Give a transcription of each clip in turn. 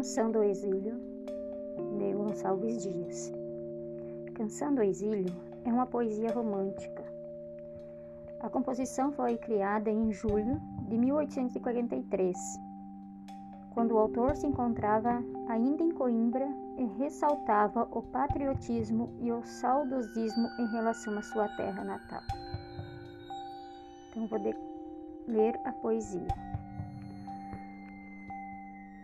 Canção do Exílio, de Gonçalves Dias. Canção do Exílio é uma poesia romântica. A composição foi criada em julho de 1843, quando o autor se encontrava ainda em Coimbra e ressaltava o patriotismo e o saudosismo em relação à sua terra natal. Então, vou ler a poesia.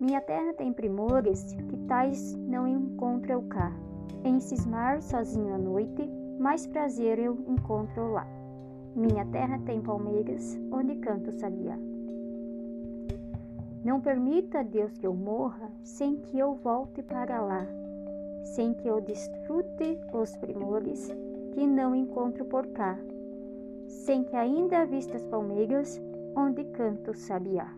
Minha terra tem primores que tais não encontro eu cá. Em cismar sozinho à noite, mais prazer eu encontro lá. Minha terra tem palmeiras, onde canto sabiá. Não permita, Deus, que eu morra sem que eu volte para lá, sem que eu desfrute os primores que não encontro por cá, sem que ainda vista as palmeiras onde canto sabiá.